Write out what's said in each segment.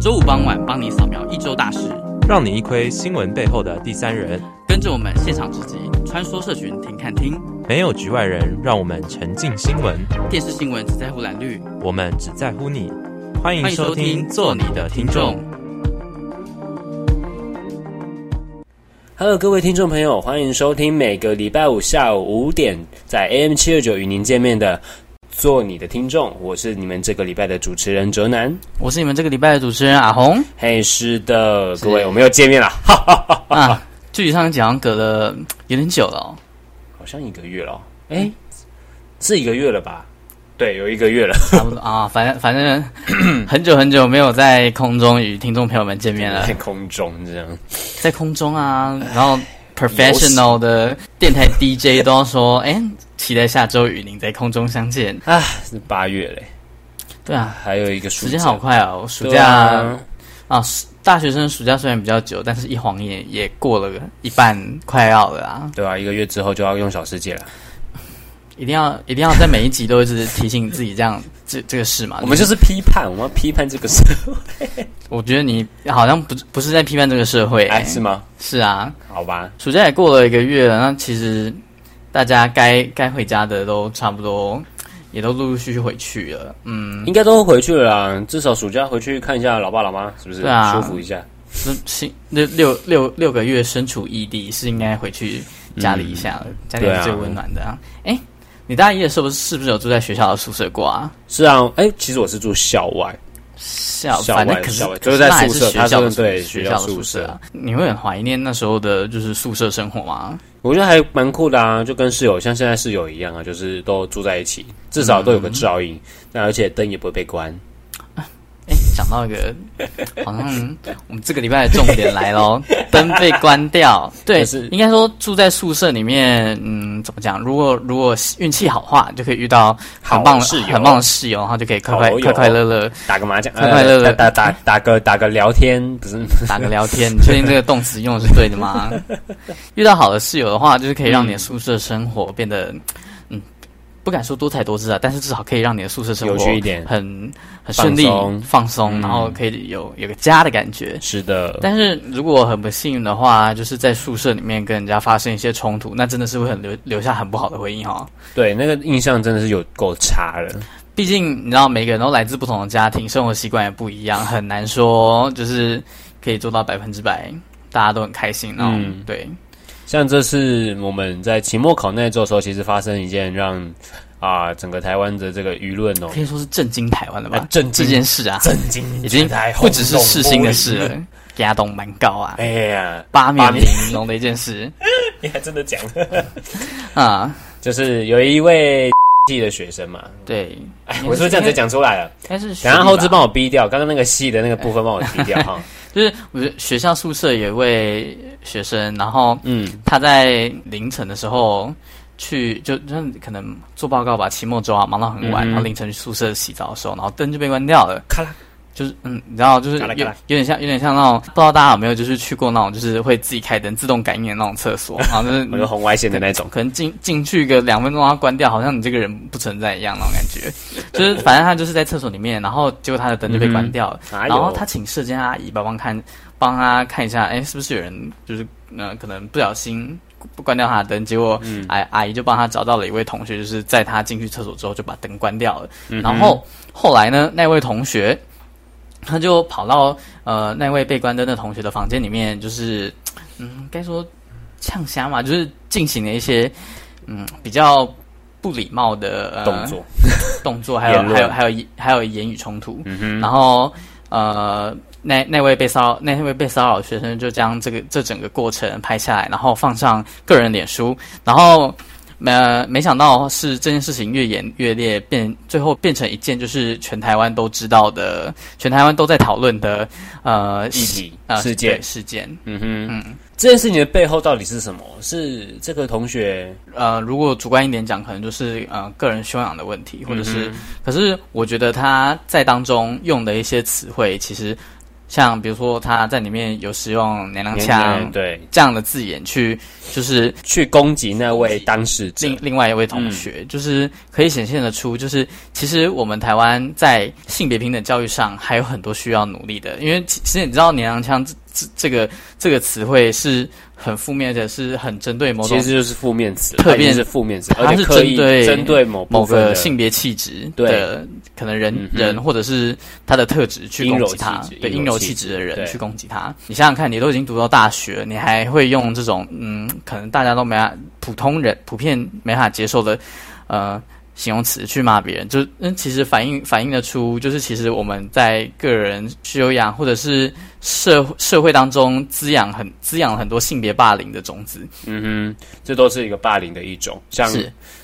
周五傍晚帮你扫描一周大事，让你一窥新闻背后的第三人。跟着我们现场直击，穿梭社群听看听，没有局外人，让我们沉浸新闻。电视新闻只在乎蓝绿，我们只在乎你。欢迎收听，做你的听众。Hello，各位听众朋友，欢迎收听每个礼拜五下午五点在 AM 七二九与您见面的。做你的听众，我是你们这个礼拜的主持人哲南，我是你们这个礼拜的主持人阿红。嘿，是的，各位，我们又见面了，哈哈哈哈啊！距离上一讲隔了有点久了哦，好像一个月了，哎，是一个月了吧？对，有一个月了，差不多啊。反正反正很久很久没有在空中与听众朋友们见面了，在空中这样，在空中啊，然后。professional 的电台 DJ 都要说，哎，期待下周与您在空中相见啊！是八月嘞，对啊，还有一个暑假，时间好快哦，暑假啊，啊，大学生暑假虽然比较久，但是一晃眼也过了一半，快要了啊，对啊，一个月之后就要用小世界了。一定要一定要在每一集都一直提醒自己这样这这个事嘛？我们就是批判，我们要批判这个社会。我觉得你好像不不是在批判这个社会，欸，哎，是吗？是啊，好吧。暑假也过了一个月了，那其实大家该该回家的都差不多，也都陆陆续续回去了。嗯，应该都回去了啦。至少暑假回去看一下老爸老妈，是不是？对啊，舒服一下。是六六六六个月身处异地，是应该回去家里一下了。嗯，家里是最温暖的啊。哎，欸。你大一的时候是不是有住在学校的宿舍过啊？是啊，哎、欸，其实我是住校外，校反正可是就是在宿舍，学校的对学校的宿舍啊。你会很怀念那时候的，就是宿舍生活吗？我觉得还蛮酷的啊，就跟室友像现在室友一样啊，就是都住在一起，至少都有个照应，那、嗯、而且灯也不会被关。哎，讲到一个，好像我们这个礼拜的重点来喽，灯被关掉。对，是应该说住在宿舍里面，嗯，怎么讲？如果如果运气好的话，就可以遇到很棒的室友，很棒的室友，然后就可以快快快快乐乐打个麻将，快快乐乐打打打打个打个聊天，不是打个聊天。你确定这个 动词用的是对的吗？遇到好的室友的话，就是可以让你的宿舍生活变得。不敢说多彩多姿啊，但是至少可以让你的宿舍生活有趣一点，很很顺利、放松，然后可以有有个家的感觉。是的，但是如果很不幸运的话，就是在宿舍里面跟人家发生一些冲突，那真的是会很留留下很不好的回忆哈。对，那个印象真的是有够差了。毕竟你知道，每个人都来自不同的家庭，生活习惯也不一样，很难说就是可以做到百分之百大家都很开心。嗯，对。像这次我们在期末考那周的时候，其实发生一件让啊、呃、整个台湾的这个舆论哦，可以说是震惊台湾的吧？啊、震惊这件事啊，震惊已经不只是世新的事了，压动蛮高啊！哎呀，八面玲珑的一件事，你还真的讲啊？就是有一位系的学生嘛，对，哎，我是不是这样子讲出来了？但是等下后置帮我逼掉，刚刚那个系的那个部分帮我逼掉哈。就是我学校宿舍有一位学生，然后嗯，他在凌晨的时候去，就就可能做报告吧，期末周啊，忙到很晚，嗯、然后凌晨去宿舍洗澡的时候，然后灯就被关掉了，咔啦。就是嗯，你知道，就是有有点像，有点像那种，不知道大家有没有就是去过那种，就是会自己开灯、自动感应的那种厕所，然后就是有红外线的那种，可能进进去个两分钟，然后关掉，好像你这个人不存在一样那种感觉。就是反正他就是在厕所里面，然后结果他的灯就被关掉了，嗯、然后他请舍监阿姨帮忙看，帮他看一下，哎，是不是有人就是呃，可能不小心不关掉他的灯，结果阿阿姨就帮他找到了一位同学，就是在他进去厕所之后就把灯关掉了，嗯、然后后来呢，那位同学。他就跑到呃那位被关灯的同学的房间里面，就是嗯该说呛虾嘛，就是进行了一些嗯比较不礼貌的、呃、动作。动作，还有还有还有还有言语冲突，嗯、然后呃那那位被骚扰那位被骚扰的学生就将这个这整个过程拍下来，然后放上个人脸书，然后。没没想到是这件事情越演越烈，变最后变成一件就是全台湾都知道的，全台湾都在讨论的呃议题呃事件事件。嗯哼，嗯，这件事情的背后到底是什么？是这个同学呃，如果主观一点讲，可能就是呃个人修养的问题，或者是，嗯、可是我觉得他在当中用的一些词汇，其实像比如说他在里面有使用娘娘腔，对。这样的字眼去，就是去攻击那位当事者，另另外一位同学，嗯、就是可以显现得出，就是其实我们台湾在性别平等教育上还有很多需要努力的，因为其实你知道娘娘腔这这个这个词汇是。很负面的，是很针对某种，其实就是负面词，特别是负面词，它是针对针对某某个性别气质的可能人、嗯、人，或者是他的特质去攻击他，对阴柔气质的人去攻击他。你想想看，你都已经读到大学，你还会用这种嗯，可能大家都没法，普通人普遍没法接受的呃。形容词去骂别人，就嗯，其实反映反映得出，就是其实我们在个人修养或者是社社会当中滋养很滋养很多性别霸凌的种子。嗯哼，这都是一个霸凌的一种，像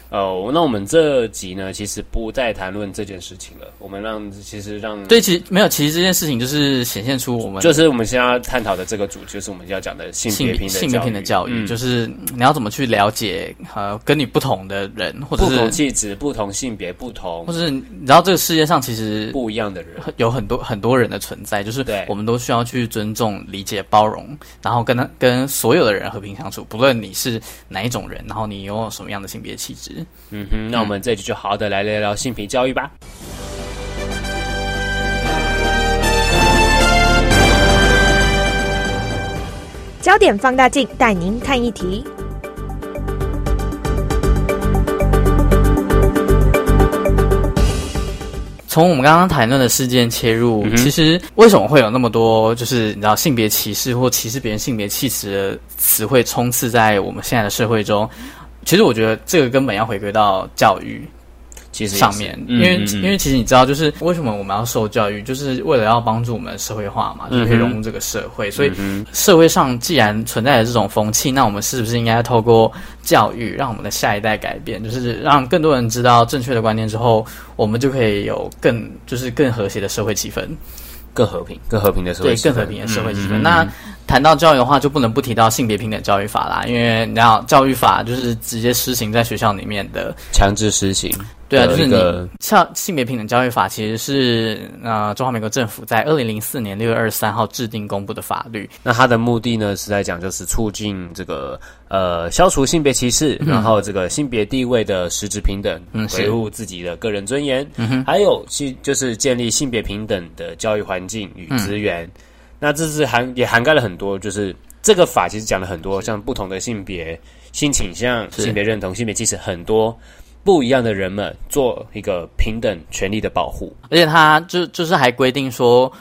是。哦，那我们这集呢，其实不再谈论这件事情了。我们让其实让对，其实没有，其实这件事情就是显现出我们就是我们现在要探讨的这个主题，就是我们要讲的性别性别平的教育，嗯、就是你要怎么去了解呃跟你不同的人，或者是不同气质、不同性别、不同，或者是你知道这个世界上其实不一样的人有很多很多人的存在，就是我们都需要去尊重、理解、包容，然后跟他跟所有的人和平相处，不论你是哪一种人，然后你拥有什么样的性别气质，嗯哼。那我们这集就好好的来聊聊性平教育吧。焦点放大镜带您看一题。从我们刚刚谈论的事件切入，嗯、其实为什么会有那么多就是你知道性别歧视或歧视别人性别气质的词汇充斥在我们现在的社会中？其实我觉得这个根本要回归到教育，其实上面，因为、嗯嗯嗯、因为其实你知道，就是为什么我们要受教育，就是为了要帮助我们社会化嘛，就可以融入这个社会。嗯、所以社会上既然存在着这种风气，那我们是不是应该透过教育，让我们的下一代改变，就是让更多人知道正确的观念之后，我们就可以有更就是更和谐的社会气氛。更和平、更和平的社会，对，更和平的社会气氛。那谈到教育的话，就不能不提到性别平等教育法啦，因为你知道，教育法就是直接施行在学校里面的，强制施行。对啊，就是你像性别平等教育法，其实是呃中华民国政府在二零零四年六月二十三号制定公布的法律。那它的目的呢，是在讲就是促进这个呃消除性别歧视，嗯、然后这个性别地位的实质平等，嗯，维护自己的个人尊严，嗯，还有去就是建立性别平等的教育环境与资源。嗯、那这是涵也涵盖了很多，就是这个法其实讲了很多，像不同的性别、性倾向、性别认同、性别歧视很多。不一样的人们做一个平等权利的保护，而且他就就是还规定说，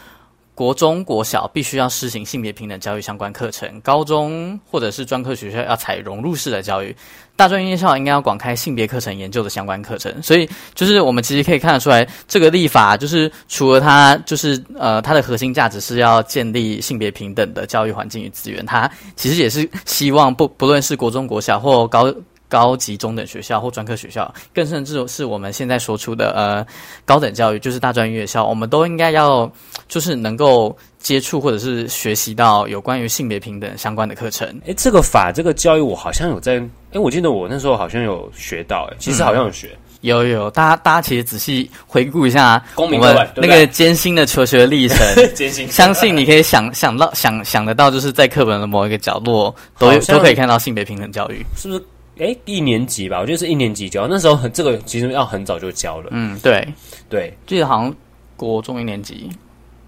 国中国小必须要施行性别平等教育相关课程，高中或者是专科学校要采融入式的教育，大专院校应该要广开性别课程研究的相关课程。所以就是我们其实可以看得出来，这个立法就是除了它就是呃它的核心价值是要建立性别平等的教育环境与资源，它其实也是希望不不论是国中国小或高。高级中等学校或专科学校，更甚至是我们现在说出的呃高等教育，就是大专院校，我们都应该要就是能够接触或者是学习到有关于性别平等相关的课程。诶，这个法这个教育我好像有在，诶，我记得我那时候好像有学到，诶，其实好像有学，嗯、有有，大家大家其实仔细回顾一下我们那个艰辛的求学历程，艰辛，相信你可以想想到想想得到，就是在课本的某一个角落都都可以看到性别平等教育，是不是？诶，一年级吧，我觉得是一年级教。那时候很这个其实要很早就教了。嗯，对对，记得好像国中一年级，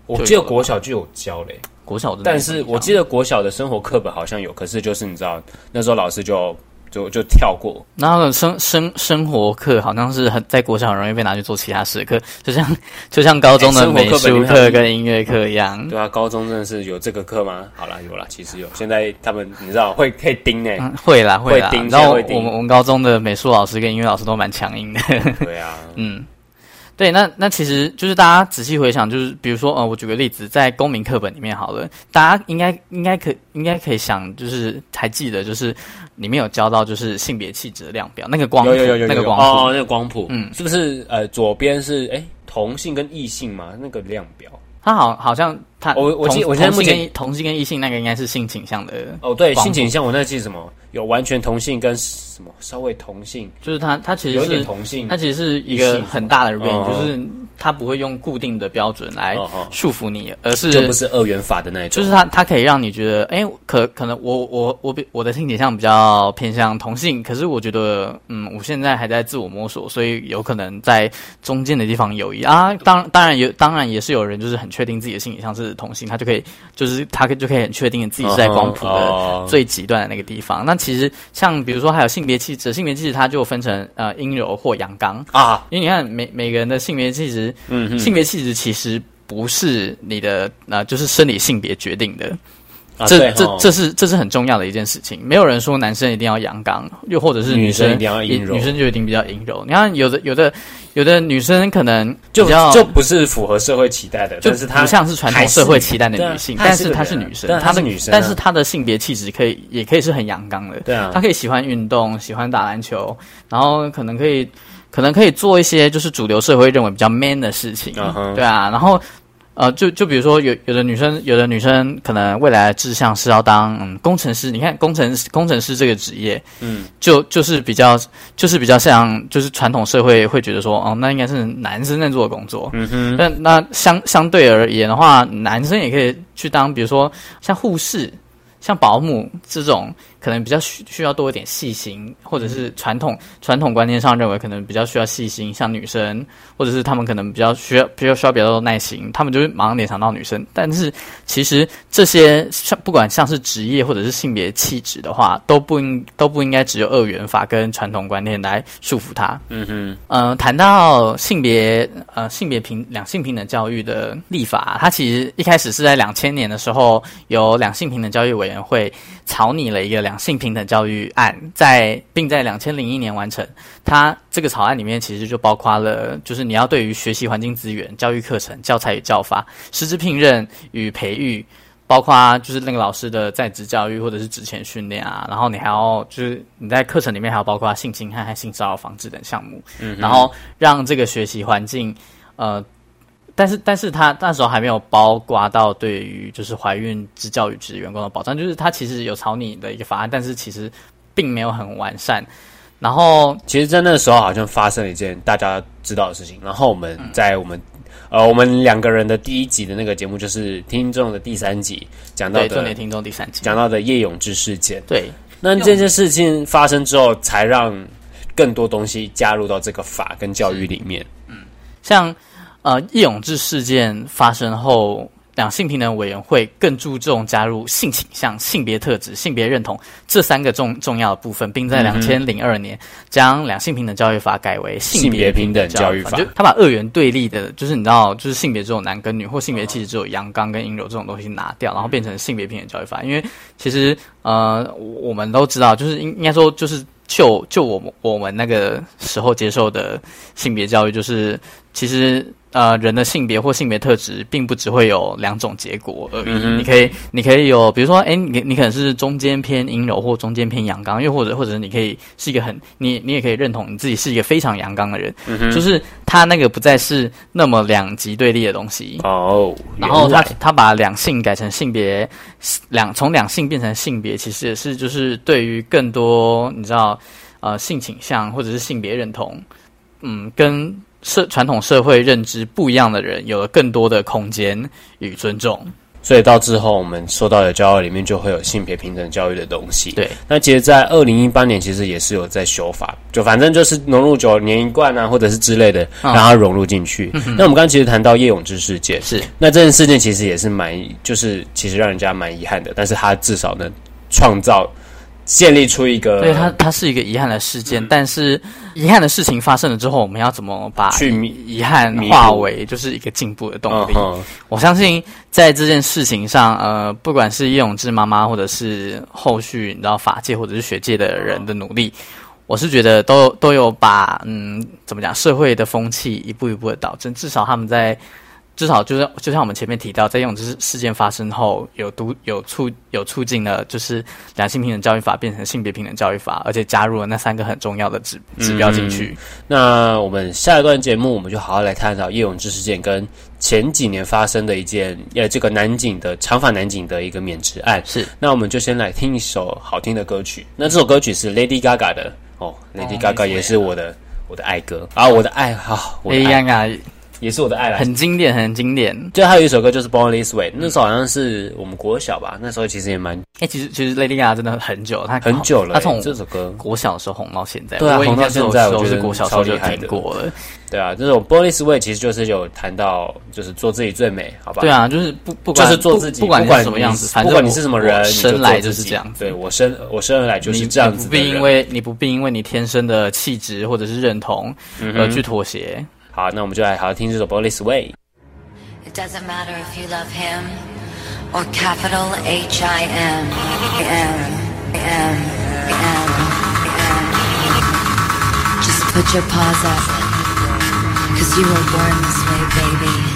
我记得国小就有教嘞。国小的，但是我记得国小的生活课本好像有，可是就是你知道那时候老师就。就就跳过，然后生生生活课好像是很在国小很容易被拿去做其他事课，就像就像高中的美术课跟音乐课一样。对啊，高中真的是有这个课吗？好啦，有啦，其实有。现在他们你知道会可以盯诶、嗯，会啦会然后我们我们高中的美术老师跟音乐老师都蛮强硬的。对啊，嗯。对，那那其实就是大家仔细回想，就是比如说，呃，我举个例子，在公民课本里面好了，大家应该应该可应该可以想，就是还记得，就是里面有教到，就是性别气质的量表，那个光谱，有有有有有那个光谱，哦，那个光谱，嗯，是不是呃左边是哎同性跟异性嘛？那个量表。他好，好像他我我记，我现在目前同性跟异性那个应该是性倾向的哦，对，性倾向我那记什么？有完全同性跟什么稍微同性，就是他他其实是有点同性，他其实是一个很大的 range，就是他不会用固定的标准来束缚你，而是就不是二元法的那一种，就是他他可以让你觉得，哎，可可能我我我比我的性倾向比较偏向同性，可是我觉得，嗯，我现在还在自我摸索，所以有可能在中间的地方有一啊。当当然有，当然也是有人就是很确定自己的性倾向是同性，他就可以就是他就可以很确定自己是在光谱的最极端的那个地方。Uh -huh. 那其实像比如说还有性别气质，性别气质它就分成呃阴柔或阳刚啊，因为你看每每个人的性别气质，嗯，性别气质其实不是你的呃就是生理性别决定的。啊、这这这是这是很重要的一件事情。没有人说男生一定要阳刚，又或者是女生，女生一定要阴柔，女生就一定比较阴柔。你看，有的有的有的女生可能就就不是符合社会期待的，就是她不像是传统社会期待的女性，但是她是女生，她是女生，但是她的性别气质可以也可以是很阳刚的。对啊，她可以喜欢运动，喜欢打篮球，然后可能可以可能可以做一些就是主流社会认为比较 man 的事情。Uh-huh. 对啊，然后。呃，就就比如说有有的女生，有的女生可能未来的志向是要当嗯工程师。你看工程工程师这个职业，嗯，就就是比较就是比较像就是传统社会会觉得说，哦，那应该是男生在做的工作。嗯哼。但那相相对而言的话，男生也可以去当，比如说像护士。像保姆这种可能比较需需要多一点细心，或者是传统传统观念上认为可能比较需要细心，像女生，或者是他们可能比较需要比较需要比较多耐心，他们就会马上联想到女生。但是其实这些像不管像是职业或者是性别气质的话，都不应都不应该只有二元法跟传统观念来束缚他。嗯哼，嗯、呃，谈到性别呃性别平两性平等教育的立法，它其实一开始是在两千年的时候有两性平等教育委员会草拟了一个两性平等教育案，在并在两千零一年完成。它这个草案里面其实就包括了，就是你要对于学习环境资源、教育课程、教材与教法、师资聘任与培育，包括就是那个老师的在职教育或者是职前训练啊，然后你还要就是你在课程里面还要包括性侵害和性骚扰防治等项目，嗯，然后让这个学习环境呃。但是，但是他那时候还没有包括到对于就是怀孕之教育职员工的保障，就是他其实有草拟的一个法案，但是其实并没有很完善。然后，其实，在那时候好像发生了一件大家知道的事情。然后我们在我们、嗯、呃我们两个人的第一集的那个节目，就是听众的第三集讲到的重点听众第三集讲到的叶永志事件。对，那这件事情发生之后，才让更多东西加入到这个法跟教育里面。嗯，像。呃，叶永志事件发生后，两性平等委员会更注重加入性倾向、性别特质、性别认同这三个重重要的部分，并在两千零二年将两性平等教育法改为性别平等教育法。就他把二元对立的，就是你知道，就是性别只有男跟女，或性别气质只有阳刚跟阴柔这种东西拿掉，然后变成性别平等教育法。因为其实呃，我们都知道，就是应应该说，就是就就我们我们那个时候接受的性别教育，就是其实。呃，人的性别或性别特质，并不只会有两种结果而已。嗯、你可以，你可以有，比如说，哎，你你可能是中间偏阴柔，或中间偏阳刚，又或者，或者你可以是一个很，你你也可以认同你自己是一个非常阳刚的人。嗯、就是他那个不再是那么两极对立的东西。哦，然后他他把两性改成性别，两从两性变成性别，其实也是就是对于更多你知道，呃，性倾向或者是性别认同，嗯，跟。社传统社会认知不一样的人，有了更多的空间与尊重，所以到之后我们说到的教育里面就会有性别平等教育的东西。对，那其实，在二零一八年其实也是有在修法，就反正就是融入九、年一贯啊，或者是之类的，让它融入进去。嗯、那我们刚刚其实谈到叶永志事件，是那这件事件其实也是蛮，就是其实让人家蛮遗憾的，但是他至少能创造。建立出一个，对，它它是一个遗憾的事件，嗯，但是遗憾的事情发生了之后，我们要怎么把去遗憾化为就是一个进步的动力？我相信在这件事情上，呃，不管是叶永志妈妈，或者是后续你知道法界或者是学界的人的努力，我是觉得都都有把嗯，怎么讲，社会的风气一步一步的导正，至少他们在。至少就是，就像我们前面提到，在用这事件发生后，有督有促有促进了，就是两性平等教育法变成性别平等教育法，而且加入了那三个很重要的指指标进去。嗯。那我们下一段节目，我们就好好来探讨叶永志事件跟前几年发生的一件，呃，这个南警的长发南警的一个免职案。是，那我们就先来听一首好听的歌曲。那这首歌曲是 Lady Gaga 的哦，Lady Gaga 也是我的我的爱歌啊，我的爱好，我的爱。也是我的爱来，很经典，很经典。就还有一首歌就是《Born This Way》，那时候好像是我们国小吧，那时候其实也蛮……哎、欸，其实其实 Lady Gaga 真的很久，她很久了、欸，她从这首歌国小的时候红到现在，对啊，红到现在，我是国小时候就听过了。对啊，这种《Born This Way》其实就是有谈到，就是做自己最美，好吧？对啊，就是不不管就是做自己，不管什么样子，反正不管你是什么人，生来就是这样子。对我生我生而来就是这样子。不必因为你不必因为你天生的气质或者是认同而去妥协。好，那我们就来好好听这首《Born This Way》。It doesn't matter if you love him or capital H I M M M M M. Just put your paws up. Cause you were born this way, baby.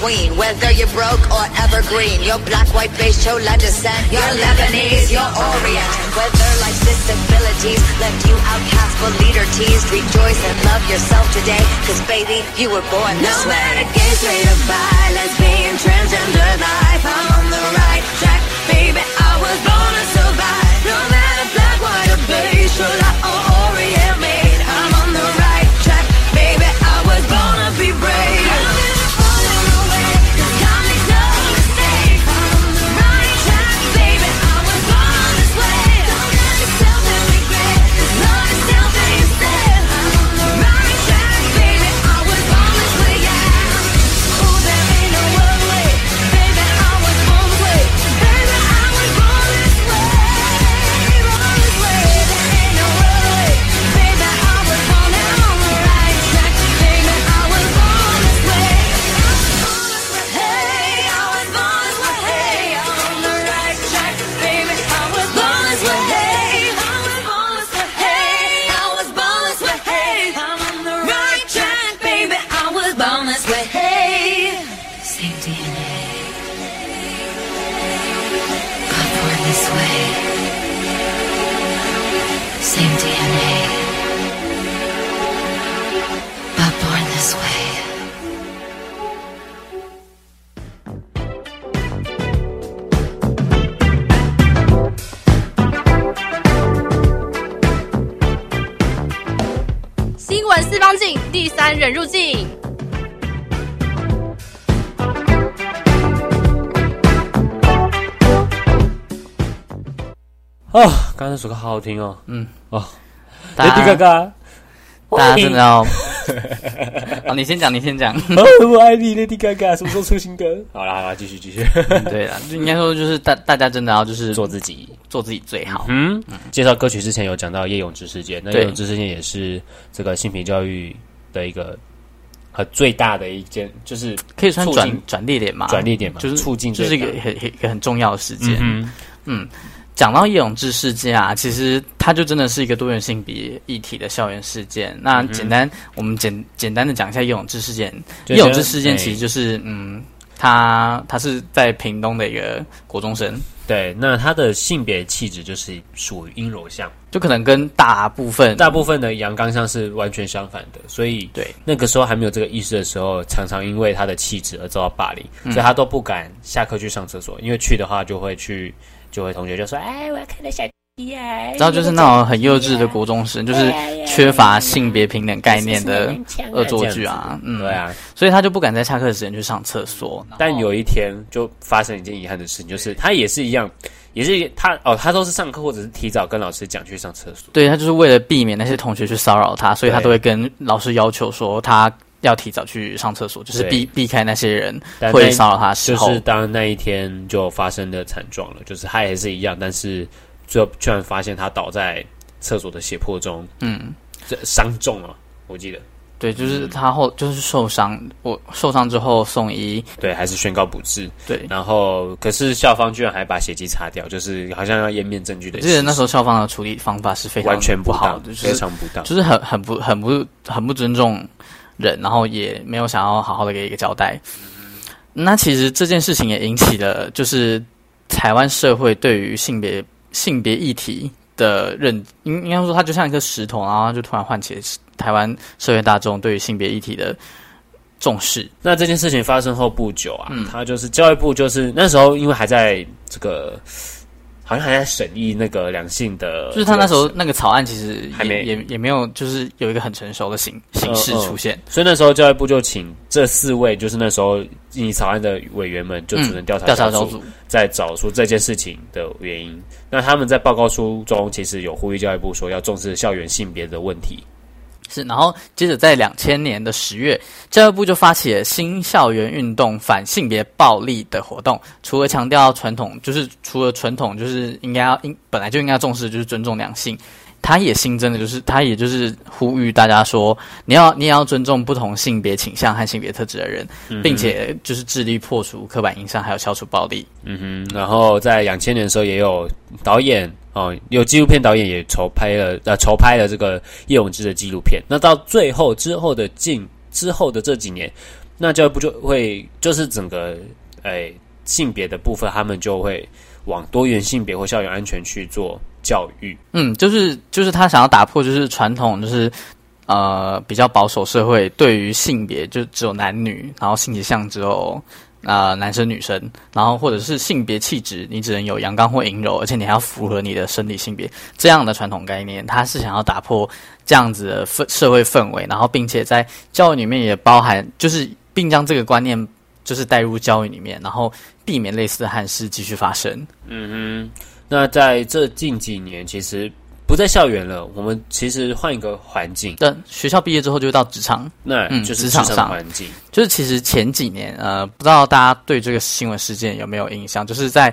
queen. Whether you're broke or evergreen, your black, white, beige, chola descent, you're Lebanese, you're Orient. Whether life's disabilities left you outcast but leader teased, rejoice and love yourself today. Cause baby, you were born this No way. matter gay, straight or bi, lesbian, transgender life, I'm on the right track, baby. I was born to survive. No matter black, white or beige, chola or Orient made, 哦，刚才那首歌好好听哦。嗯，哦大家，Lady Gaga，大家真的要，哦，你先讲，你先讲。哦，我爱你，Lady Gaga，什么时候出新歌？好啦好啦，继续继续。对啦，就应该说就是大大家真的要就是做自己，做自己最好。嗯，介绍歌曲之前有讲到叶永志事件，那叶对永志事件也是这个性平教育的一个和最大的一件，就是可以算转转捩点嘛？转捩点嘛，就是促进就是一个很很一个很重要的事件。嗯嗯，讲到叶永志事件啊，其实它就真的是一个多元性别议题的校园事件。那简单，我们简简单的讲一下叶永志事件。就叶永志事件哎。其实就是，嗯，他他是在屏东的一个国中生，对，那他的性别气质就是属于阴柔向，就可能跟大部分大部分的阳刚向是完全相反的，所以对。那个时候还没有这个意识的时候，常常因为他的气质而遭到霸凌，嗯。所以他都不敢下课去上厕所，因为去的话就会去，就会同学就说，哎，我要看到小鸡啊，然后就是那种很幼稚的国中生，就是缺乏性别平等概念的恶作剧啊，嗯，对啊，所以他就不敢在下课的时间去上厕所。但有一天就发生一件遗憾的事情，就是他也是一样，也是他哦，他都是上课或者是提早跟老师讲去上厕所。对他就是为了避免那些同学去骚扰他，所以他都会跟老师要求说他要提早去上厕所，就是避避开那些人会骚扰他的时候。就是当那一天就发生的惨状了，就是他也是一样，但是最后居然发现他倒在厕所的血泊中，嗯，这伤重了，我记得，对，就是他后就是受伤，我受伤之后送医，对，还是宣告不治。对。然后，可是校方居然还把血迹擦掉，就是好像要湮灭证据的记得那时候校方的处理方法是非常完全不好当，的，非常不当，就是很很不很不很不尊重人，然后也没有想要好好的给一个交代。那其实这件事情也引起了就是台湾社会对于性别性别议题的认，应应该说它就像一个石头，然后就突然唤起了台湾社会大众对于性别议题的重视。那这件事情发生后不久啊，嗯他就是教育部，就是那时候因为还在这个，好像还在审议那个两性的，就是他那时候那个草案其实还没也也也没有，就是有一个很成熟的形形式出现。所以那时候教育部就请这四位，就是那时候拟议草案的委员们，就组成调查调查小组，在找出这件事情的原因。那他们在报告书中其实有呼吁教育部说要重视校园性别的问题。是，然后接着在两千年的十月，教育部就发起了新校园运动反性别暴力的活动。除了强调传统，就是除了传统，就是应该要应本来就应该重视，就是尊重两性。他也新增的就是，他也就是呼吁大家说，你要你也要尊重不同性别倾向和性别特质的人，并且就是致力破除刻板印象，还有消除暴力。嗯哼，然后在两千年的时候，也有导演哦，有纪录片导演也筹拍了呃筹拍了这个叶永志的纪录片。那到最后之后的近之后的这几年，那教育部就会就是整个诶性别的部分，他们就会往多元性别或校园安全去做教育。嗯，就是就是他想要打破就是传统就是呃比较保守社会对于性别就只有男女，然后性取向只有呃男生女生，然后或者是性别气质你只能有阳刚或阴柔，而且你还要符合你的生理性别这样的传统概念，他是想要打破这样子的氛社会氛围，然后并且在教育里面也包含就是并将这个观念就是带入教育里面，然后避免类似的憾事继续发生。嗯哼，那在这近几年，其实不在校园了，我们其实换一个环境，但学校毕业之后就到职场。那嗯就是职场上环境。就是其实前几年，呃，不知道大家对这个新闻事件有没有印象？就是在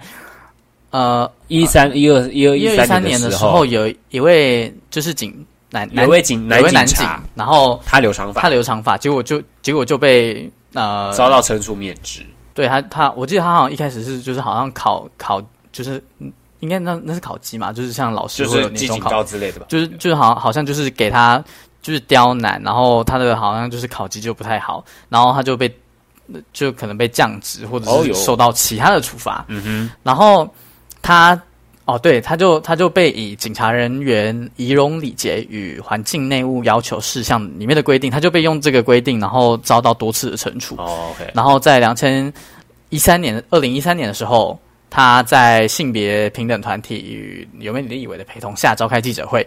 呃一三一二一二一二三年的时候，有一位就是警男男有位警有一位男警然后他留长发，他留长发，结果就结果就被呃遭到惩处免职。对他他，我记得他好像一开始是就是好像考考就是嗯应该那那是考绩嘛，就是像老师就是会有年终考记警告之类的吧？就是就是好好像就是给他就是刁难，然后他的好像就是考绩就不太好，然后他就被就可能被降职或者是受到其他的处罚。嗯哼，然后他哦对，他就他就被以警察人员仪容礼节与环境内务要求事项里面的规定，他就被用这个规定，然后遭到多次的惩处。哦，OK，然后在两千一三年，二零一三年的时候，他在性别平等团体与有没有立委的陪同下召开记者会，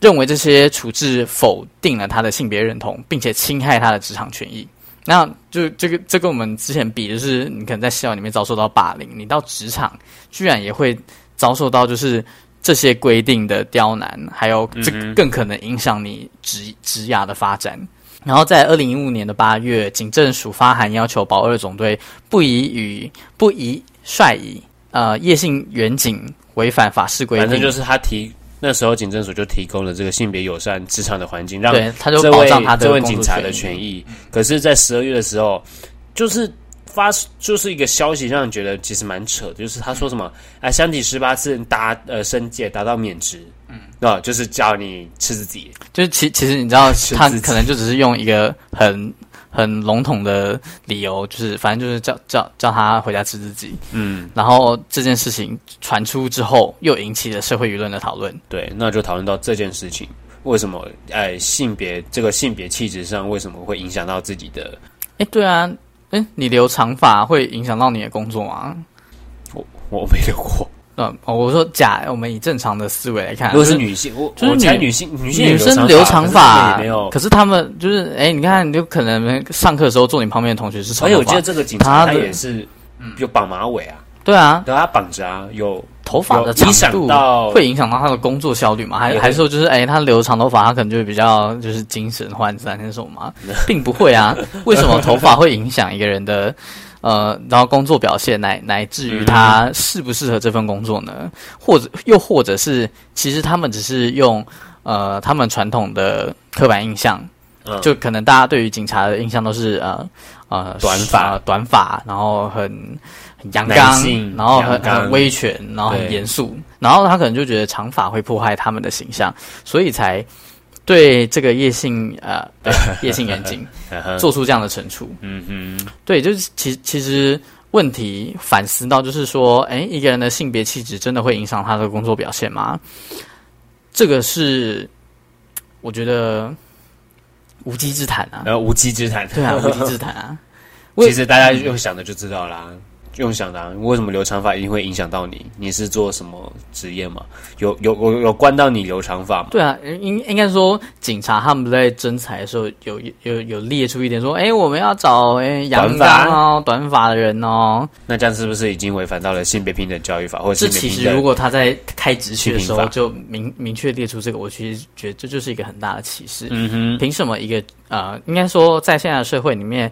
认为这些处置否定了他的性别认同，并且侵害他的职场权益。那就这个，这跟我们之前比，就是你可能在校里面遭受到霸凌，你到职场居然也会遭受到，就是这些规定的刁难，还有这更可能影响你职职涯的发展。然后在二零一五年的八月，警政署发函要求保二总队不宜与不宜率以呃叶姓远景违反法式规定，反正就是他提。那时候警政署就提供了这个性别友善职场的环境，让他就保障他这位警察的权益。可是，在十二月的时候，就是发就是一个消息，让人觉得其实蛮扯的，就是他说什么，哎，相抵十八次达呃申诫达到免职，嗯，啊，就是叫你吃自己，就是其其实你知道，他可能就只是用一个很。很笼统的理由，就是反正就是叫叫叫他回家吃自己。嗯，然后这件事情传出之后，又引起了社会舆论的讨论。对，那就讨论到这件事情，为什么哎性别这个性别气质上为什么会影响到自己的？哎，对啊，哎，你留长发会影响到你的工作吗？我 我没留过。嗯，我说假，我们以正常的思维来看，如果是女性，我就是女女性女性女生留长发，没有。可是他们就是，哎，你看，你就可能上课的时候坐你旁边的同学是长发。而且我记得这个警察他也是有绑马尾啊，对啊，对他绑着啊，有头发的长度会影响到他的工作效率吗？还还是说就是，哎，他留长头发，他可能就会比较就是精神涣散那种吗？并不会啊，为什么头发会影响一个人的？呃，然后工作表现乃乃至于他适不适合这份工作呢？嗯、或者又或者是，其实他们只是用呃他们传统的刻板印象，嗯、就可能大家对于警察的印象都是呃呃短发、呃、短发，然后很很阳刚，然后很很威权，然后很严肃，然后他可能就觉得长发会破坏他们的形象，所以才。对这个叶姓啊，对叶姓眼睛做出这样的惩处，嗯哼，对，就是其其实问题反思到就是说，哎，一个人的性别气质真的会影响他的工作表现吗？这个是我觉得无稽之谈啊，呃，无稽之谈，对啊，无稽之谈啊。其实大家又想的就知道啦。用想的、啊，为什么留长发一定会影响到你？你是做什么职业吗？有有有有关到你留长发吗？对啊，应应该说警察他们在征才的时候有有有列出一点说，哎，我们要找哎阳刚哦短发的人哦。那这样是不是已经违反到了性别平等教育法？或者是其实如果他在开职缺的时候就明明确列出这个，我其实觉得这就是一个很大的歧视。嗯哼，凭什么一个呃，应该说在现在的社会里面。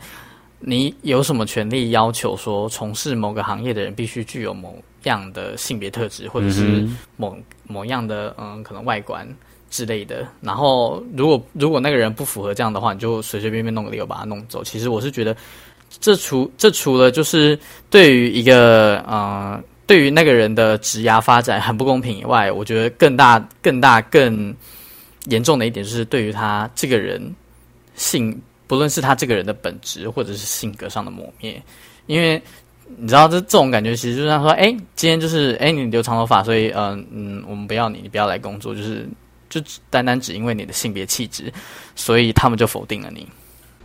你有什么权利要求说，从事某个行业的人必须具有某样的性别特质，或者是某某样的嗯，可能外观之类的？然后，如果如果那个人不符合这样的话，你就随随便便弄个理由把他弄走。其实我是觉得，这除这除了就是对于一个呃，对于那个人的职涯发展很不公平以外，我觉得更大、更大、更严重的一点就是对于他这个人性。不论是他这个人的本质，或者是性格上的磨灭，因为你知道这这种感觉，其实就像说，哎，今天就是哎，你留长头发，所以嗯嗯，我们不要你，你不要来工作，就是就单单只因为你的性别气质，所以他们就否定了你。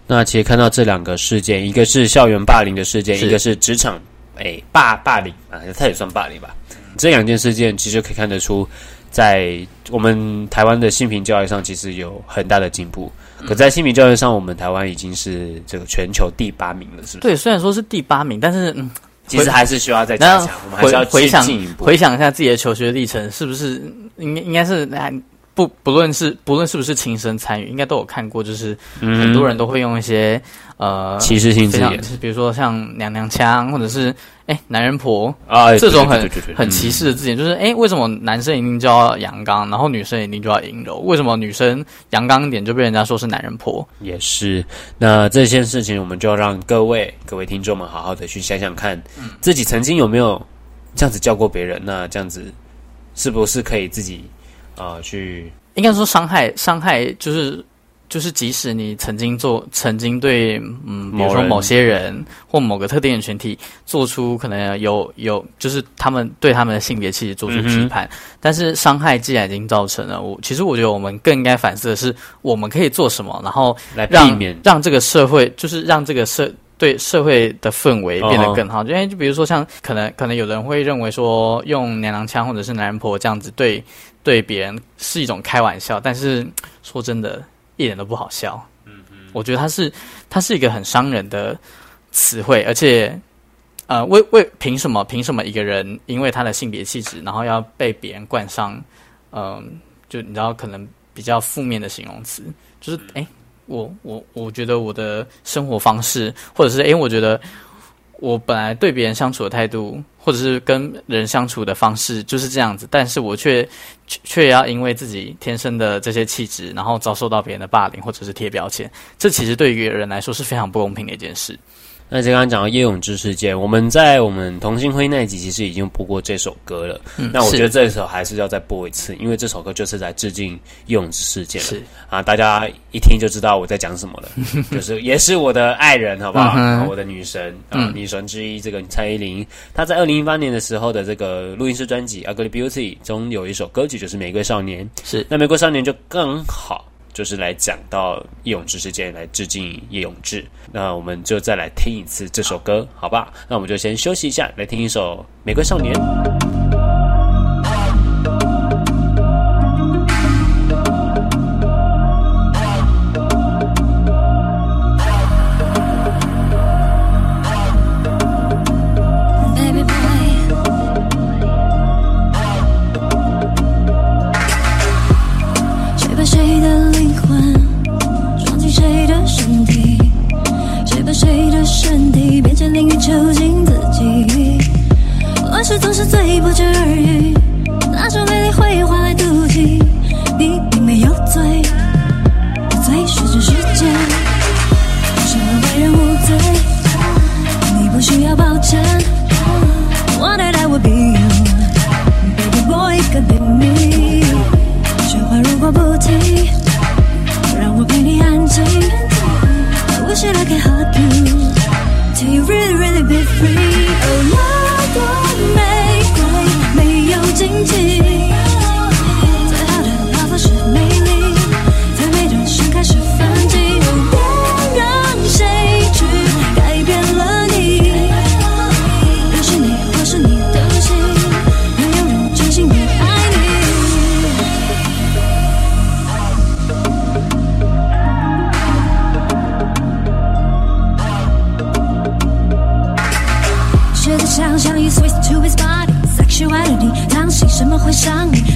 那其实看到这两个事件，一个是校园霸凌的事件，一个是职场哎霸霸凌啊，他也算霸凌吧。这两件事件其实可以看得出，在我们台湾的性平教育上，其实有很大的进步。可在性平教育上，我们台湾已经是这个全球第八名了，是不是？对，虽然说是第八名，但是嗯，其实还是需要再加强。我们还是要回想回想一下自己的求学历程，是不是应该应该是还不不论是不论是不是亲身参与，应该都有看过，就是很多人都会用一些。呃，歧视性字眼，比如说像娘娘腔，或者是哎男人婆啊，这种很很歧视的字眼，就是哎为什么男生一定就要阳刚，然后女生一定就要阴柔？为什么女生阳刚一点就被人家说是男人婆？也是，那这件事情我们就要让各位各位听众们好好的去想想看，自己曾经有没有这样子叫过别人？那这样子是不是可以自己啊、呃、去？应该说伤害伤害就是。就是即使你曾经做，曾经对，嗯，比如说某些人或某个特定的群体做出可能有有，就是他们对他们的性别气质做出批判，嗯、但是伤害既然已经造成了，我其实我觉得我们更应该反思的是，我们可以做什么，然后让来避免让这个社会，就是让这个社。对社会的氛围变得更好。因为就比如说像可能可能有人会认为说用娘娘腔或者是男人婆这样子对对别人是一种开玩笑，但是说真的，一点都不好笑。嗯嗯，我觉得它是它是一个很伤人的词汇，而且呃，为为凭什么凭什么一个人因为他的性别气质，然后要被别人冠上嗯、呃，就你知道可能比较负面的形容词，就是哎。诶我我我觉得我的生活方式，或者是诶，我觉得我本来对别人相处的态度，或者是跟人相处的方式就是这样子，但是我却却却要因为自己天生的这些气质，然后遭受到别人的霸凌或者是贴标签，这其实对于人来说是非常不公平的一件事。那刚刚讲到叶永志事件，我们在我们同心婚姻那一集其实已经播过这首歌了。嗯，那我觉得这首还是要再播一次，因为这首歌就是在致敬叶永志事件了。是啊，大家一听就知道我在讲什么了，就是也是我的爱人，好不好？嗯、我的女神啊，嗯、女神之一，这个蔡依林，她在二零一八年的时候的这个录音室专辑《Ugly Beauty》中有一首歌曲就是《玫瑰少年》。是，那《玫瑰少年》就更好。就是来讲到叶永志事件，来致敬叶永志。那我们就再来听一次这首歌，好吧？那我们就先休息一下，来听一首《玫瑰少年》。不之而已。那种美丽会化为毒气，你并没有罪，我最是这世界，什么为人无罪？你不需要抱歉。What did I would be you？Baby boy could be me。雪花如果不停，让我陪你安静。I wish I could hug you，till you really really be free。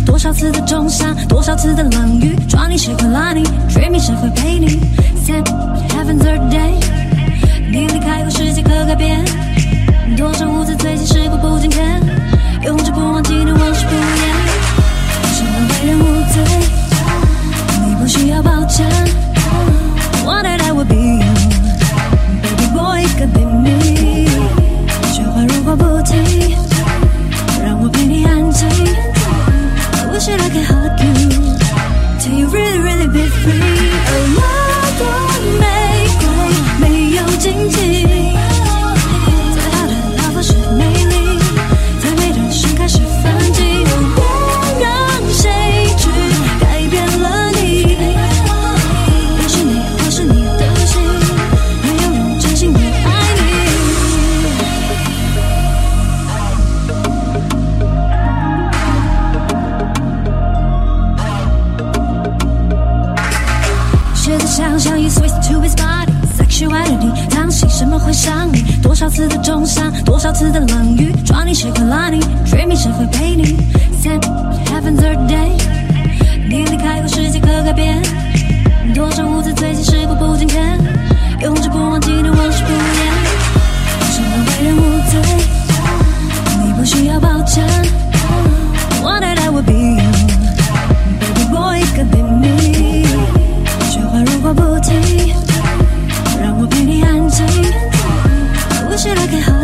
多少次的重伤，多少次的冷雨，抓你谁会拉你，dreaming 谁会陪你？Set heaven third day，你离开后世界可改变，多少无知最近时过不境迁，永志不忘记得往事不言，什么为人无罪，你不需要抱歉。次的冷雨，抓你时刻拉你，Dreaming 谁会陪你。Set heaven's a day，你离开后世界可改变。多少无知最近时过不经天，永志不忘记的往事不言。生而为人无罪，你不需要抱歉。What did I would be you，baby boy could be me。雪花如果不停，让我陪你安静。I wish I could hold。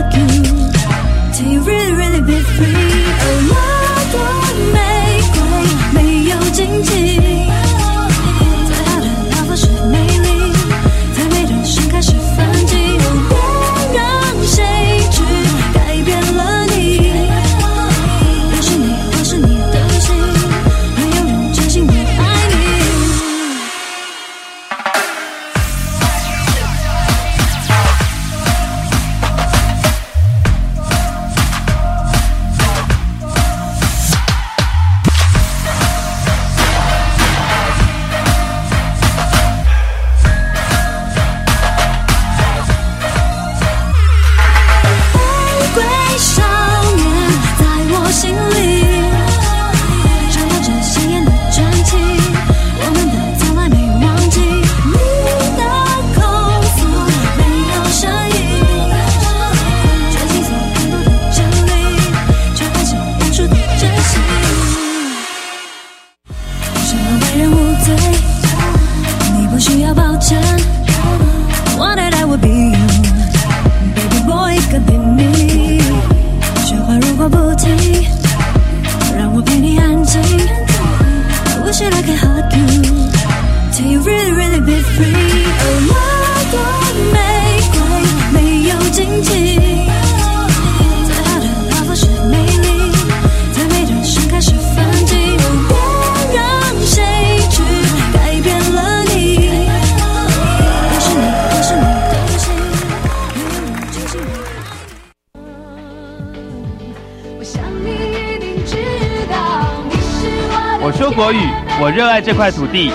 我说国语，我热爱这块土地。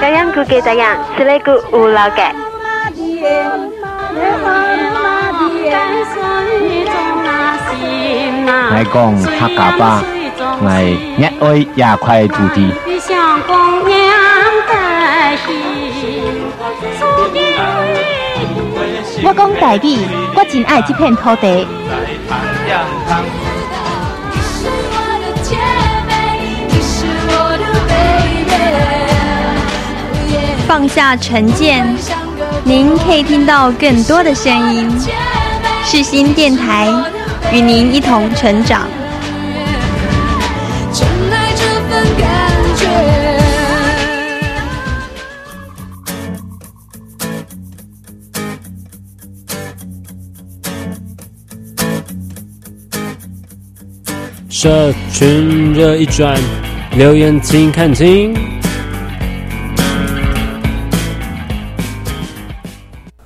大洋哥给大洋，是那个五老改。来讲客嘎巴，来热爱这块土地。我讲台语，我真爱这片土地。放下成见，您可以听到更多的声音。世新电台与您一同成长。社群热一转，留言请看清。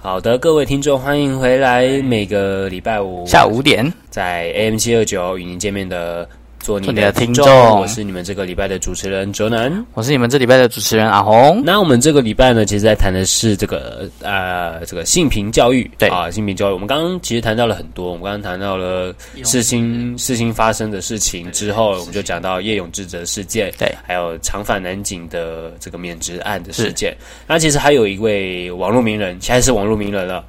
好的，各位听众，欢迎回来。每个礼拜五下午五点，在 AM 七二九与您见面的。做你的的听众，我是你们这个礼拜的主持人哲南，我是你们这礼拜的主持人阿红。那我们这个礼拜呢，其实在谈的是这个呃，这个性平教育，对啊，性平教育。我们刚刚其实谈到了很多，我们刚刚谈到了事情事情发生的事情之后，我们就讲到叶永志的事件，对，还有长发男警的这个免职案的事件。那其实还有一位网络名人，现在是网络名人了。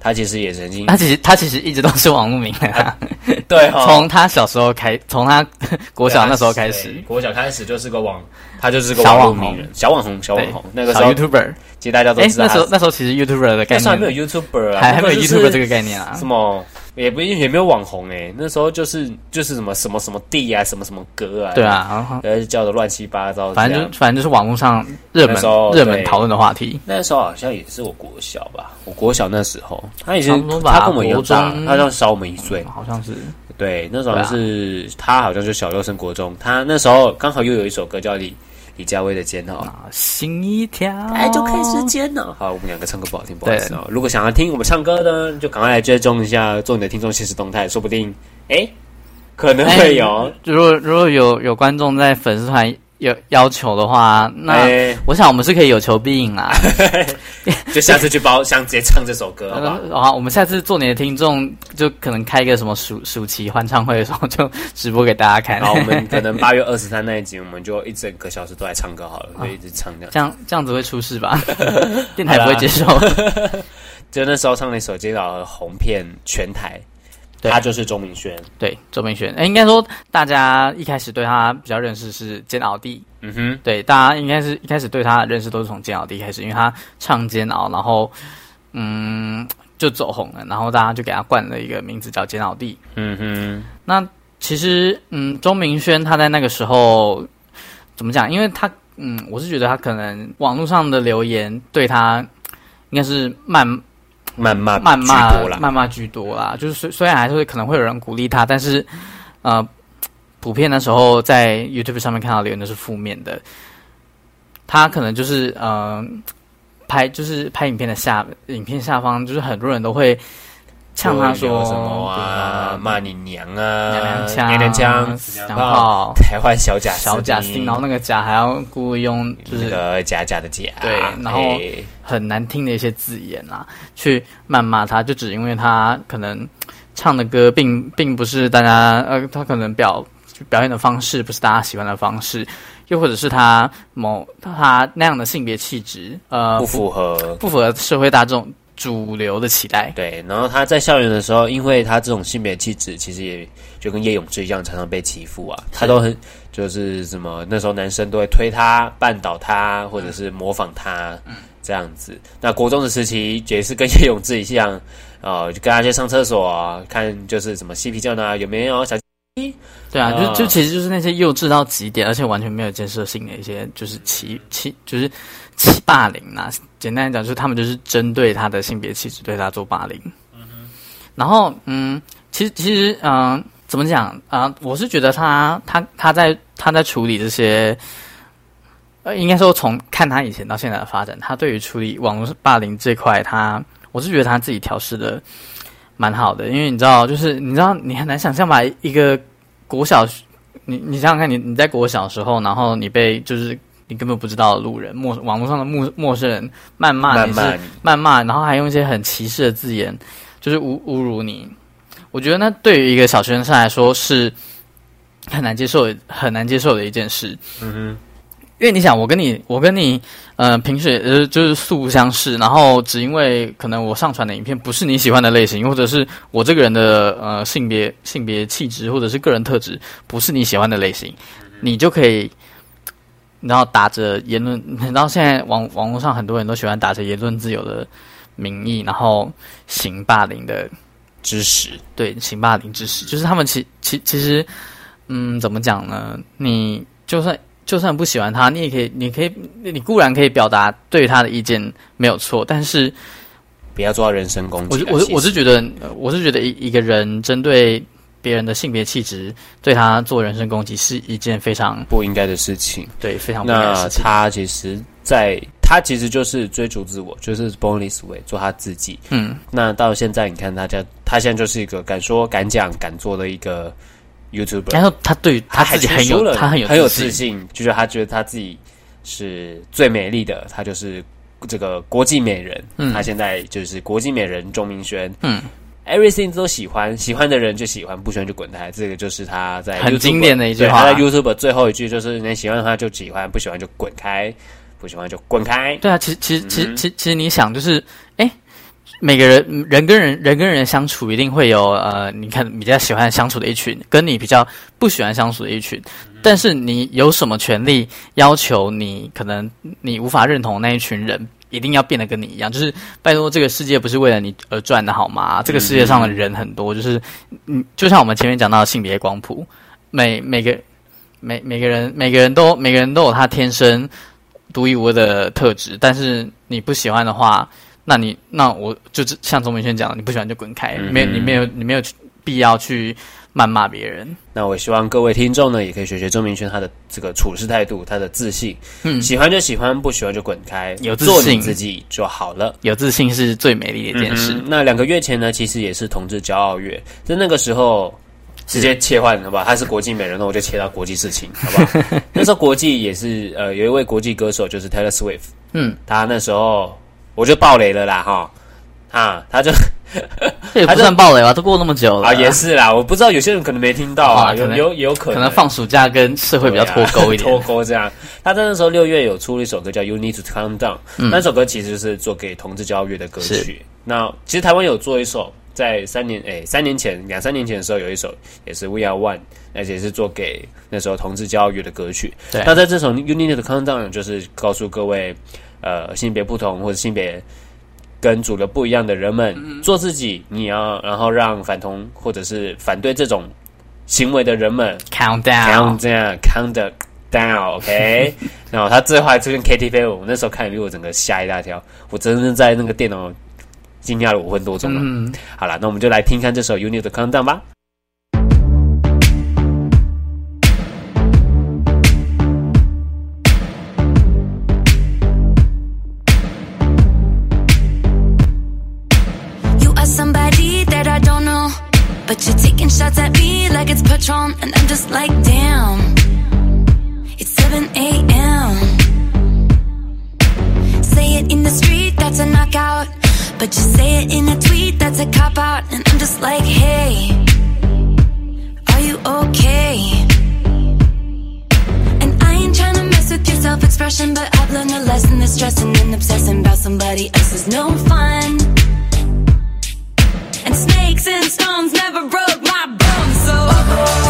他其实也曾经，他其实他其实一直都是网络名人啊，对、哦，从他小时候开，从他 国小那时候开始，国小开始就是个网，他就是个网络名人，小网红，小网红，那个时候 YouTuber，其实大家都知道，那时候那时候其实 YouTuber 的概念，那时候还没有 YouTuber 啊，还还没有 YouTuber 这个概念啊，什么？也不也没有网红哎、欸，那时候就是就是什么什么什么地啊，什么什么歌啊，对啊，然后叫的乱七八糟，反正就反正就是网络上热门热门讨论的话题。那时候好像也是我国小吧，我国小那时候，他已经他跟我们一样大，他好像小我们一岁、嗯，好像是。对，那时候是、啊、他好像就小六升国中，他那时候刚好又有一首歌叫李李佳薇的煎熬，心一跳，哎就开始煎熬。好，我们两个唱歌不好听，不好意思哦。如果想要听我们唱歌呢，就赶快来追踪一下，做你的听众现实动态，说不定哎，可能会有。欸、如果如果有有观众在粉丝团。有要求的话，那我想我们是可以有求必应啦。就下次去包厢直接唱这首歌好不好？好，我们下次做你的听众，就可能开一个什么暑暑期欢唱会的时候，就直播给大家看。然后我们可能八月二十三那一集，我们就一整个小时都在唱歌好了，就一直唱这样。这样这样子会出事吧？电台不会接受。就那时候唱那首《煎熬》红遍全台。他就是周明轩，对，周明轩。哎，应该说大家一开始对他比较认识是煎熬帝，嗯哼，对，大家应该是一开始对他的认识都是从煎熬帝开始，因为他唱煎熬，然后嗯就走红了，然后大家就给他冠了一个名字叫煎熬帝，嗯哼。那其实嗯，周明轩他在那个时候怎么讲？因为他嗯，我是觉得他可能网络上的留言对他应该是慢。谩骂、谩骂、谩骂居多啦。就是虽虽然还是会可能会有人鼓励他，但是呃，普遍的时候在 YouTube 上面看到留言都是负面的。他可能就是呃，拍就是拍影片的下影片下方，就是很多人都会。呛他说什么啊？骂你娘啊！娘娘腔，娘娘腔，然后台湾小贾小贾斯汀，然后那个贾还要故意用就是那个假假的假，对，然后很难听的一些字眼啊，去谩骂他，就只因为他可能唱的歌并并不是大家呃，他可能表表演的方式不是大家喜欢的方式，又或者是他某他那样的性别气质呃不符合不符合社会大众。主流的期待，对。然后他在校园的时候，因为他这种性别气质，其实也就跟叶永志一样，常常被欺负啊。他都很就是什么，那时候男生都会推他、绊倒他，或者是模仿他、嗯、这样子。那国中的时期也是跟叶永志一样，呃，就跟他去上厕所啊，看就是什么嬉皮叫呢，有没有小对啊，啊就就其实就是那些幼稚到极点，而且完全没有建设性的一些，就是欺欺，就是欺霸凌啊。简单来讲，就是他们就是针对他的性别气质对他做霸凌。嗯哼。然后，嗯，其实其实，嗯、呃，怎么讲啊、呃？我是觉得他他他在他在处理这些，呃，应该说从看他以前到现在的发展，他对于处理网络霸凌这块，他我是觉得他自己调试的。蛮好的，因为你知道，就是你知道，你很难想象吧一个国小，你你想想看你，你你在国小的时候，然后你被就是你根本不知道的路人陌网络上的陌陌生人谩骂你是谩骂，然后还用一些很歧视的字眼，就是侮侮辱你。我觉得那对于一个小学生来说是很难接受、很难接受的一件事。嗯哼。因为你想，我跟你，我跟你，呃，平时呃就是素不相识，然后只因为可能我上传的影片不是你喜欢的类型，或者是我这个人的呃性别、性别气质或者是个人特质不是你喜欢的类型，你就可以，然后打着言论，然后现在网网络上很多人都喜欢打着言论自由的名义，然后行霸凌的知识，对，行霸凌知识，就是他们其其其实，嗯，怎么讲呢？你就算。就算不喜欢他，你也可以，你可以，你固然可以表达对他的意见没有错，但是不要做到人身攻击。我我我是觉得，我是觉得一一个人针对别人的性别气质对他做人身攻击是一件非常不应该的事情。对，非常不应该的事情。那他其实在，在他其实就是追逐自我，就是 born this way，做他自己。嗯，那到现在你看大家，他现在就是一个敢说敢讲敢做的一个。YouTuber，然后他对他自己很有，他很有很有自信，就是他觉得他自己是最美丽的，他就是这个国际美人。嗯，他现在就是国际美人钟明轩。嗯，everything 都喜欢，喜欢的人就喜欢，不喜欢就滚开。这个就是他在很经典的一句话。他在 YouTube 最后一句就是：你喜欢他就喜欢，不喜欢就滚开，不喜欢就滚开。对啊，其实其实其实其实其实你想就是，哎。每个人人跟人人跟人相处，一定会有呃，你看比较喜欢相处的一群，跟你比较不喜欢相处的一群。但是你有什么权利要求你可能你无法认同那一群人一定要变得跟你一样？就是拜托，这个世界不是为了你而转的好吗？这个世界上的人很多，就是嗯，就像我们前面讲到的性别光谱，每每个每每个人每个人都每个人都有他天生独一无二的特质，但是你不喜欢的话。那你那我就是像钟明轩讲的，你不喜欢就滚开，嗯、没你没有你没有必要去谩骂别人。那我希望各位听众呢，也可以学学周明轩他的这个处事态度，他的自信。嗯，喜欢就喜欢，不喜欢就滚开，有自信，自己就好了。有自信是最美丽的一件事。嗯、那两个月前呢，其实也是同志骄傲月，在那个时候直接切换好不好？他是国际美人，那我就切到国际事情，好不好？那时候国际也是呃，有一位国际歌手就是 Taylor Swift，嗯，他那时候。我就爆雷了啦，哈，啊，他就 这也不算暴雷吧，都过那么久了啊，也是啦，我不知道有些人可能没听到啊，有有有可能，可能放暑假跟社会比较脱钩一点，脱钩这样。他在那时候六月有出了一首歌叫《You Need to Calm Down》，那首歌其实是做给同志教育的歌曲。那其实台湾有做一首，在三年诶三年前两三年前的时候有一首也是《We Are One》，而且是做给那时候同志教育的歌曲。那在这首《You Need to Calm Down》就是告诉各位。呃，性别不同或者性别跟主流不一样的人们，嗯、做自己，你要然后让反同或者是反对这种行为的人们 count down，count down，count down，OK。然后他最后还出现 Perry，我那时候看，比我整个吓一大跳，我真的在那个电脑惊讶了五分多钟了。嗯、好了，那我们就来听看这首 You Need to Calm Down 吧。Patron, and I'm just like, damn. It's 7 a.m. Say it in the street, that's a knockout. But you say it in a tweet, that's a cop out. And I'm just like, hey, are you okay? And I ain't trying to mess with your self expression, but I've learned a lesson that stressing and obsessing about somebody else is no fun. And snakes and stones never broke Oh.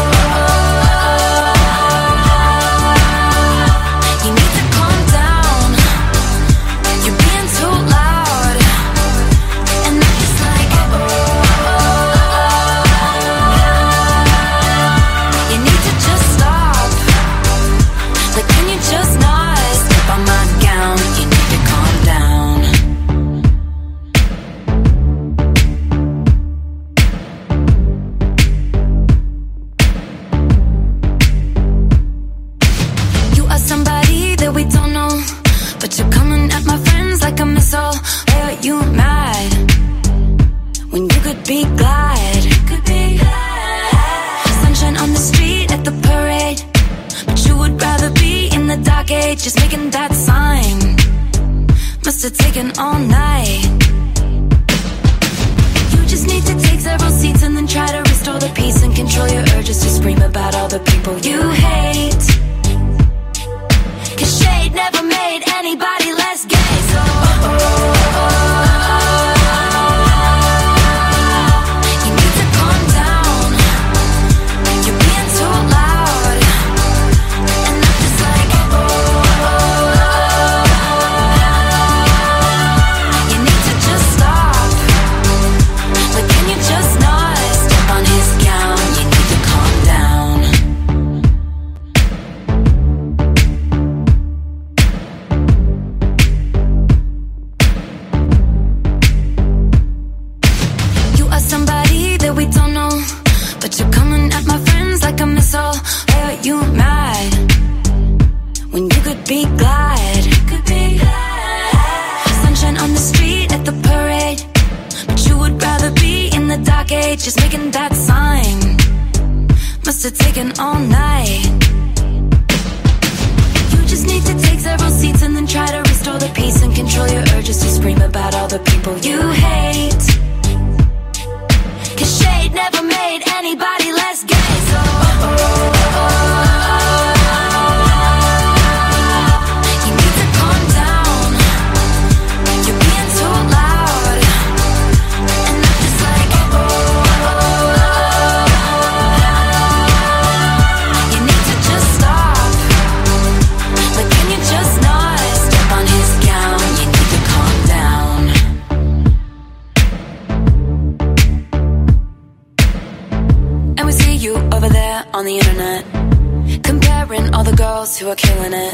Must have taken all night. You just need to take several seats and then try to restore the peace and control your urges to scream about all the people you hate. Cause shade never made anybody We're killing it.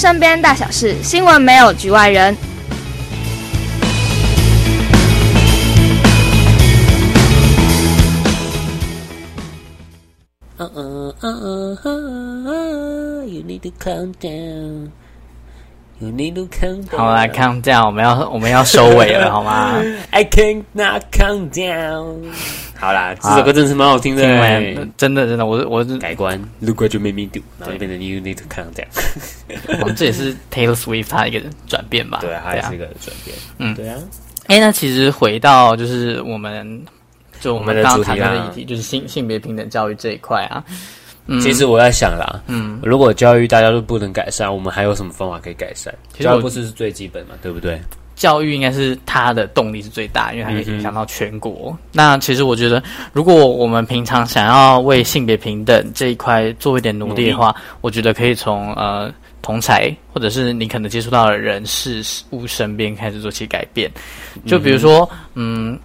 身边大小事》，新闻没有局外人。嗯嗯嗯嗯 You need to calm down. You need to calm down. 好，来 count down，我们要我们要收尾了，好吗？I can't not calm down. 好啦，这首歌真是蛮好听的、真的真的，我我是改观，Look what you made me do，然后就变成 You need to calm down。我们这也是 Taylor Swift 他的一个转变吧？对，它也是一个转变。嗯，对啊。哎，那其实回到就是我们就我们刚刚谈到的议题，啊就是性性别平等教育这一块啊。嗯，其实我在想啦，嗯，如果教育大家都不能改善，我们还有什么方法可以改善？其实教育不是是最基本嘛，对不对？教育应该是它的动力是最大，因为它可以影响到全国。嗯、那其实我觉得，如果我们平常想要为性别平等这一块做一点努力的话，我觉得可以从呃同才或者是你可能接触到的人事物身边开始做起改变。就比如说，嗯，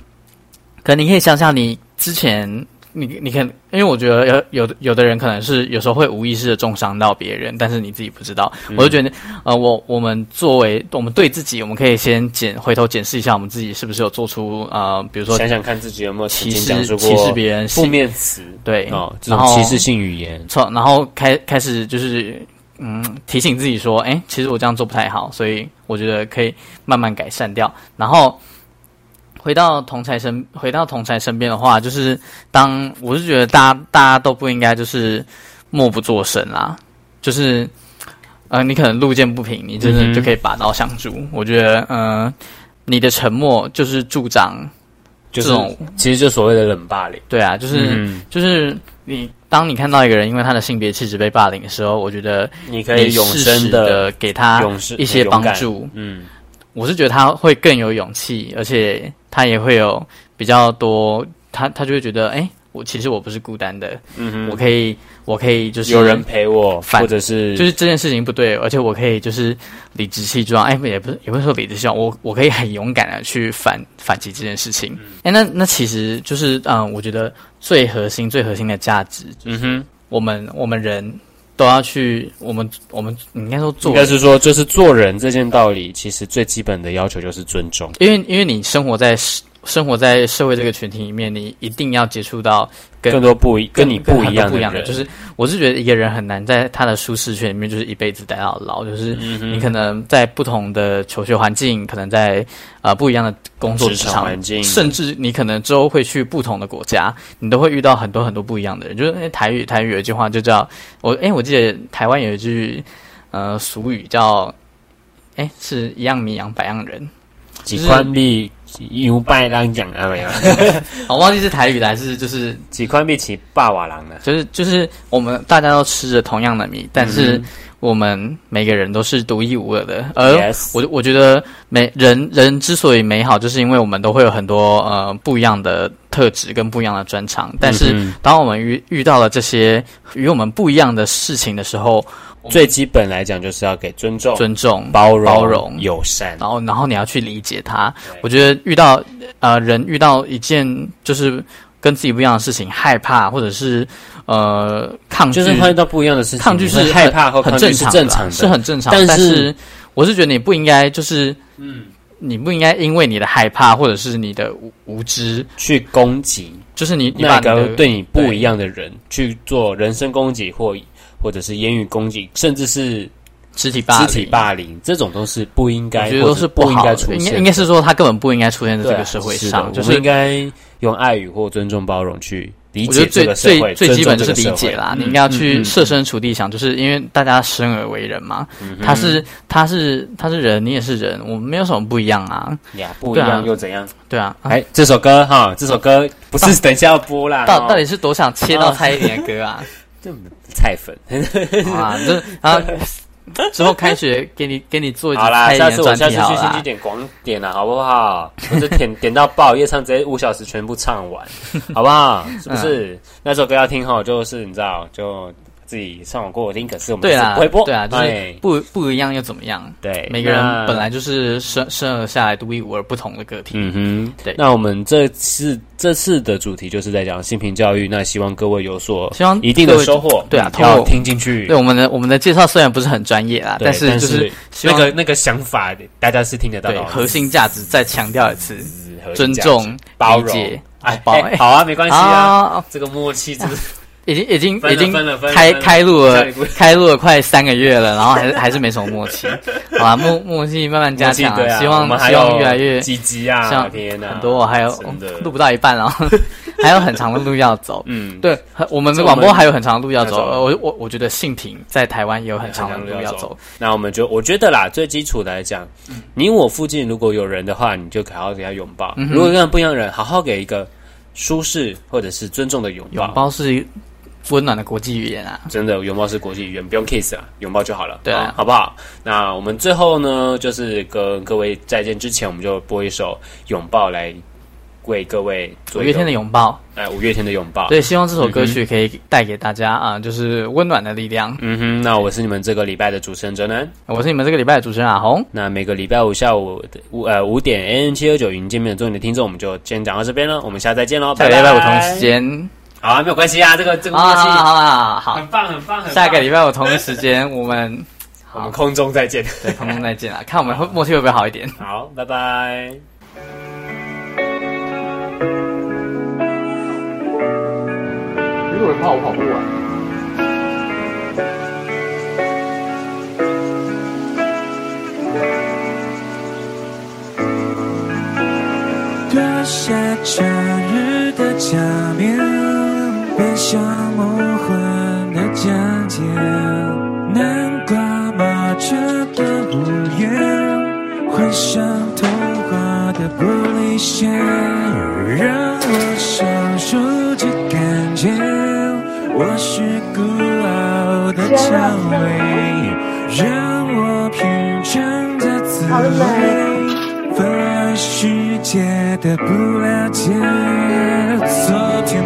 可能你可以想想你之前。你你看，因为我觉得有有的有的人可能是有时候会无意识的重伤到别人，但是你自己不知道。嗯、我就觉得，呃，我我们作为我们对自己，我们可以先检回头检视一下，我们自己是不是有做出呃，比如说想想看自己有没有歧视歧视别人负面词，对哦，这种歧视性语言，错，然后开开始就是嗯提醒自己说，哎，其实我这样做不太好，所以我觉得可以慢慢改善掉，然后。回到同才身，回到同才身边的话，就是当我是觉得大家大家都不应该就是默不作声啦，就是呃，你可能路见不平，你真的就可以拔刀相助。嗯、我觉得，呃，你的沉默就是助长这种，就是、其实就所谓的冷霸凌。对啊，就是、嗯、就是你当你看到一个人因为他的性别气质被霸凌的时候，我觉得你可以永生的给他一些帮助。嗯，我是觉得他会更有勇气，而且他也会有比较多，他他就会觉得，哎。我其实我不是孤单的，嗯哼，我可以，我可以就是有人陪我，或者是就是这件事情不对，而且我可以就是理直气壮，哎，也不是也不是说理直气壮，我我可以很勇敢的去反反击这件事情，哎、嗯，那那其实就是嗯，我觉得最核心最核心的价值，嗯哼，我们我们人都要去，我们我们你应该说做，应该是说就是做人这件道理，其实最基本的要求就是尊重，因为因为你生活在。生活在社会这个群体里面，你一定要接触到跟更多不一跟你不一样的。就是我是觉得一个人很难在他的舒适圈里面，就是一辈子待到老。就是你可能在不同的求学环境，可能在啊、呃、不一样的工作职场环境，甚至你可能之后会去不同的国家，你都会遇到很多很多不一样的人。就是诶台语台语有一句话就叫我诶我记得台湾有一句呃俗语叫诶是一样米养百样人，几宽币。牛拜郎讲啊没有，我忘记是台语的还是就是几块米起霸瓦郎的，就是就是我们大家都吃着同样的米，但是我们每个人都是独一无二的。而我我觉得每人人之所以美好，就是因为我们都会有很多呃不一样的特质跟不一样的专长。但是当我们遇遇到了这些与我们不一样的事情的时候，最基本来讲，就是要给尊重、尊重、包容、包容、友善，然后，然后你要去理解他。我觉得遇到呃人遇到一件就是跟自己不一样的事情，害怕或者是呃抗拒，就是碰到不一样的事情，抗拒是害怕和很正常，正常的，是很正常。但是，我是觉得你不应该就是嗯，你不应该因为你的害怕或者是你的无无知去攻击，就是你你把那个对你不一样的人去做人身攻击或。或者是言语攻击，甚至是肢体霸凌，肢体霸凌这种都是不应该，我觉得都是不应该出现。应该应该是说，他根本不应该出现在这个社会上。就是应该用爱语或尊重包容去理解我觉得最这个社会，最最基本就是理解啦。嗯、你应该要去设身处地想，就是因为大家生而为人嘛，嗯、他是他是他是人，你也是人，我们没有什么不一样啊。呀，不一样又怎样？对啊，哎，这首歌哈，这首歌 不是等一下要播啦。到到底是多想切到蔡依林的歌啊？这菜粉啊，这啊，之后开学给你给你做一好啦，下次我下次去新基点广点了，好不好？我就点点到爆，夜唱直接五小时全部唱完，好不好？是不是？嗯、那首歌要听吼，就是你知道就。自己上网过我听，可是我们不会播。对啊，就是不不一样又怎么样？对，每个人本来就是生生而下来独一无二不同的个体。嗯哼，对。那我们这次这次的主题就是在讲性平教育，那希望各位有所希望一定的收获。对啊，要听进去。对我们的我们的介绍虽然不是很专业啊，但是就是那个那个想法，大家是听得到的。核心价值再强调一次：尊重、包容。哎，好啊，没关系啊，这个默契真的。已经已经已经开开录了，开录了快三个月了，然后还是 还是没什么默契，好吧，默默契慢慢加强，希望希望越来越积极啊，像很多还有录不到一半，然 后还有很长的路要走。嗯，对，我们的广播还有很长的路要走。我我我觉得性平在台湾也有很长的路要走。那我们就我觉得啦，最基础的来讲，你我附近如果有人的话，你就好好给他拥抱。如果跟不一样的人，好好给一个舒适或者是尊重的拥抱。拥抱是。温暖的国际语言啊，真的拥抱是国际语言，不用 kiss 啊，拥抱就好了，对啊，好不好？那我们最后呢，就是跟各位再见之前，我们就播一首拥抱来为各位做。五月天的拥抱，哎，五月天的拥抱，对，希望这首歌曲可以带给大家啊，就是温暖的力量。嗯哼，那我是你们这个礼拜的主持人哲南，我是你们这个礼拜的主持人阿红。那每个礼拜五下午五呃五点 AM 七二九云见面的做你的听众，我们就先讲到这边了，我们下次再见喽，拜拜。下礼拜五同一时间。好啊，没有关系啊，这个这个默契，好好，好，很棒，很棒，很棒。下个礼拜我同一时间，我们 我们空中再见，对，空中再见啊，看我们会默契会不会好一点。好，拜拜。如果有人怕我跑不完。脱下春日。的假面，变上梦幻的疆界，南瓜马车的屋檐，换上童话的玻璃鞋，让我享受这感觉，我是孤傲的蔷薇，让我品尝这滋味，反而世界的不了解。昨天